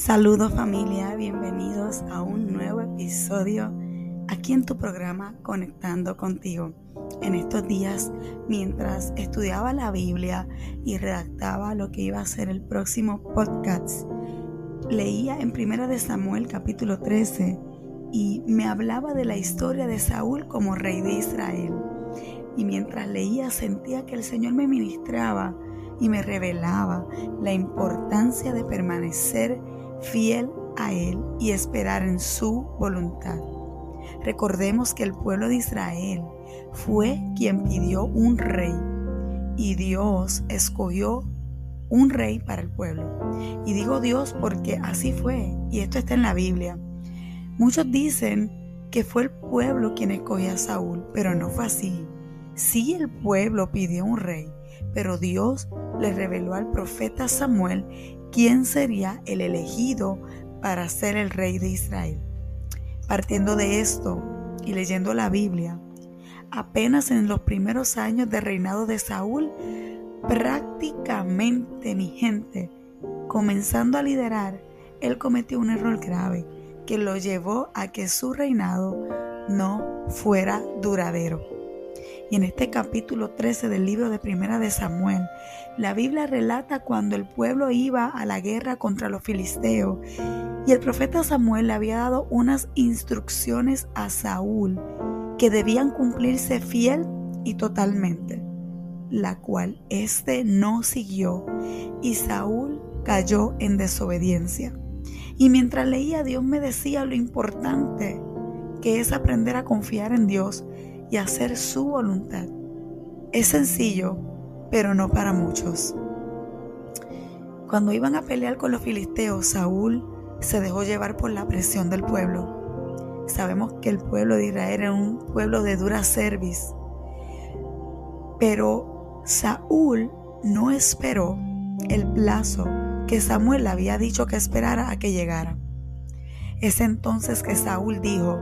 Saludos familia, bienvenidos a un nuevo episodio aquí en tu programa Conectando contigo. En estos días, mientras estudiaba la Biblia y redactaba lo que iba a ser el próximo podcast, leía en Primera de Samuel capítulo 13 y me hablaba de la historia de Saúl como rey de Israel. Y mientras leía sentía que el Señor me ministraba y me revelaba la importancia de permanecer fiel a Él y esperar en su voluntad. Recordemos que el pueblo de Israel fue quien pidió un rey y Dios escogió un rey para el pueblo. Y digo Dios porque así fue y esto está en la Biblia. Muchos dicen que fue el pueblo quien escogió a Saúl, pero no fue así. Sí el pueblo pidió un rey, pero Dios le reveló al profeta Samuel quién sería el elegido para ser el rey de Israel. Partiendo de esto y leyendo la Biblia, apenas en los primeros años de reinado de Saúl, prácticamente mi gente, comenzando a liderar, él cometió un error grave que lo llevó a que su reinado no fuera duradero. Y en este capítulo 13 del libro de Primera de Samuel, la Biblia relata cuando el pueblo iba a la guerra contra los filisteos y el profeta Samuel le había dado unas instrucciones a Saúl que debían cumplirse fiel y totalmente, la cual éste no siguió y Saúl cayó en desobediencia. Y mientras leía, Dios me decía lo importante que es aprender a confiar en Dios y hacer su voluntad. Es sencillo, pero no para muchos. Cuando iban a pelear con los filisteos, Saúl se dejó llevar por la presión del pueblo. Sabemos que el pueblo de Israel era un pueblo de dura cerviz. Pero Saúl no esperó el plazo que Samuel le había dicho que esperara a que llegara. Es entonces que Saúl dijo,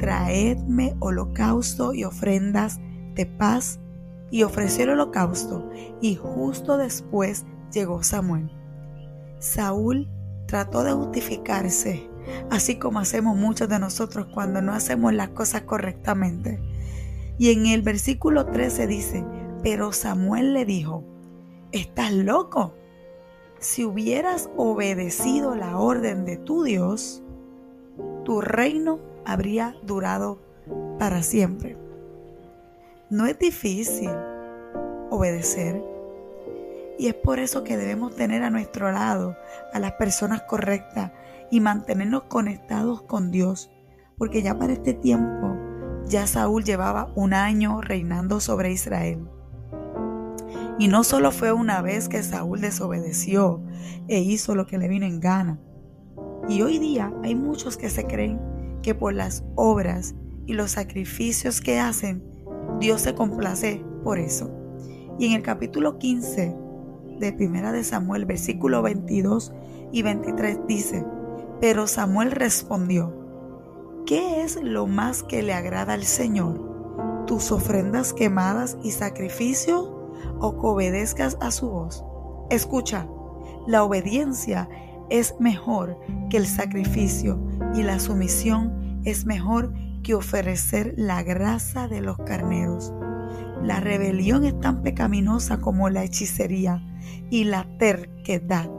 traedme holocausto y ofrendas de paz. Y ofreció el holocausto, y justo después llegó Samuel. Saúl trató de justificarse, así como hacemos muchos de nosotros cuando no hacemos las cosas correctamente. Y en el versículo 13 dice, pero Samuel le dijo, ¿estás loco? Si hubieras obedecido la orden de tu Dios, tu reino habría durado para siempre. No es difícil obedecer y es por eso que debemos tener a nuestro lado a las personas correctas y mantenernos conectados con Dios, porque ya para este tiempo ya Saúl llevaba un año reinando sobre Israel. Y no solo fue una vez que Saúl desobedeció e hizo lo que le vino en gana. Y hoy día hay muchos que se creen que por las obras y los sacrificios que hacen, Dios se complace por eso. Y en el capítulo 15 de Primera de Samuel, versículo 22 y 23 dice, pero Samuel respondió, ¿qué es lo más que le agrada al Señor? ¿Tus ofrendas quemadas y sacrificio o que obedezcas a su voz? Escucha, la obediencia es mejor que el sacrificio y la sumisión es mejor que ofrecer la grasa de los carneros. La rebelión es tan pecaminosa como la hechicería y la terquedad,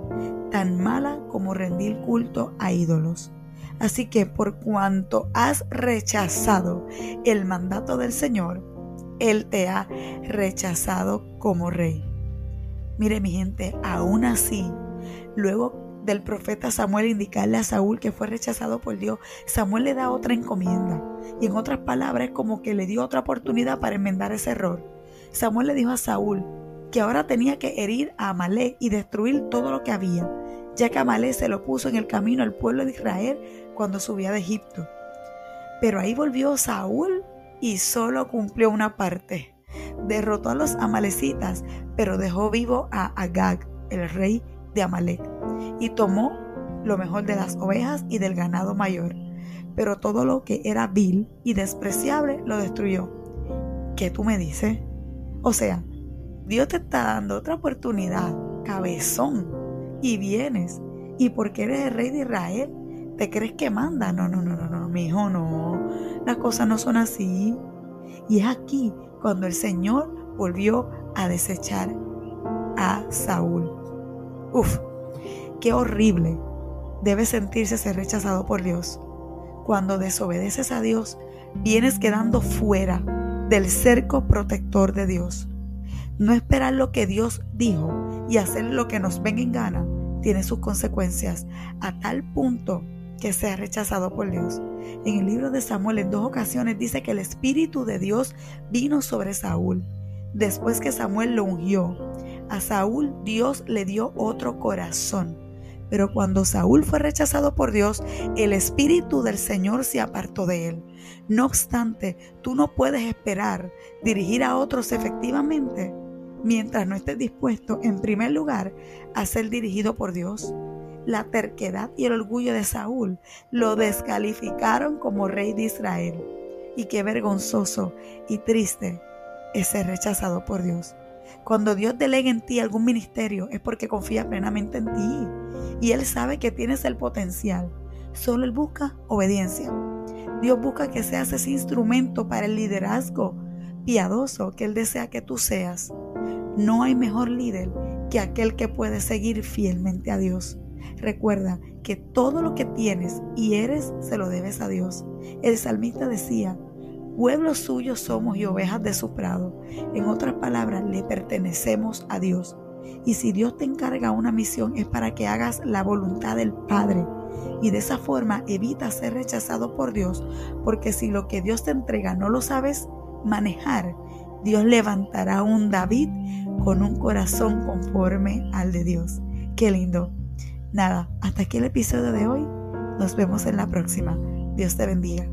tan mala como rendir culto a ídolos. Así que por cuanto has rechazado el mandato del Señor, Él te ha rechazado como rey. Mire mi gente, aún así, luego del profeta Samuel indicarle a Saúl que fue rechazado por Dios, Samuel le da otra encomienda. Y en otras palabras, como que le dio otra oportunidad para enmendar ese error. Samuel le dijo a Saúl que ahora tenía que herir a Amalek y destruir todo lo que había, ya que Amalek se lo puso en el camino al pueblo de Israel cuando subía de Egipto. Pero ahí volvió Saúl y solo cumplió una parte. Derrotó a los amalecitas, pero dejó vivo a Agag, el rey de Amalek y tomó lo mejor de las ovejas y del ganado mayor, pero todo lo que era vil y despreciable lo destruyó. ¿Qué tú me dices? O sea, Dios te está dando otra oportunidad, cabezón, y vienes ¿Y porque eres el rey de Israel? ¿Te crees que manda? No, no, no, no, no, mi hijo, no. Las cosas no son así. Y es aquí cuando el Señor volvió a desechar a Saúl. Uf, qué horrible debe sentirse ser rechazado por Dios. Cuando desobedeces a Dios, vienes quedando fuera del cerco protector de Dios. No esperar lo que Dios dijo y hacer lo que nos venga en gana tiene sus consecuencias a tal punto que sea rechazado por Dios. En el libro de Samuel en dos ocasiones dice que el Espíritu de Dios vino sobre Saúl. Después que Samuel lo ungió, a Saúl Dios le dio otro corazón. Pero cuando Saúl fue rechazado por Dios, el Espíritu del Señor se apartó de él. No obstante, tú no puedes esperar dirigir a otros efectivamente mientras no estés dispuesto, en primer lugar, a ser dirigido por Dios. La terquedad y el orgullo de Saúl lo descalificaron como rey de Israel. Y qué vergonzoso y triste es ser rechazado por Dios. Cuando Dios delega en ti algún ministerio es porque confía plenamente en ti y Él sabe que tienes el potencial. Solo Él busca obediencia. Dios busca que seas ese instrumento para el liderazgo piadoso que Él desea que tú seas. No hay mejor líder que aquel que puede seguir fielmente a Dios. Recuerda que todo lo que tienes y eres se lo debes a Dios. El salmista decía, pueblo suyo somos y ovejas de su prado. En otras palabras, le pertenecemos a Dios. Y si Dios te encarga una misión es para que hagas la voluntad del Padre. Y de esa forma evita ser rechazado por Dios, porque si lo que Dios te entrega no lo sabes manejar, Dios levantará un David con un corazón conforme al de Dios. Qué lindo. Nada, hasta aquí el episodio de hoy. Nos vemos en la próxima. Dios te bendiga.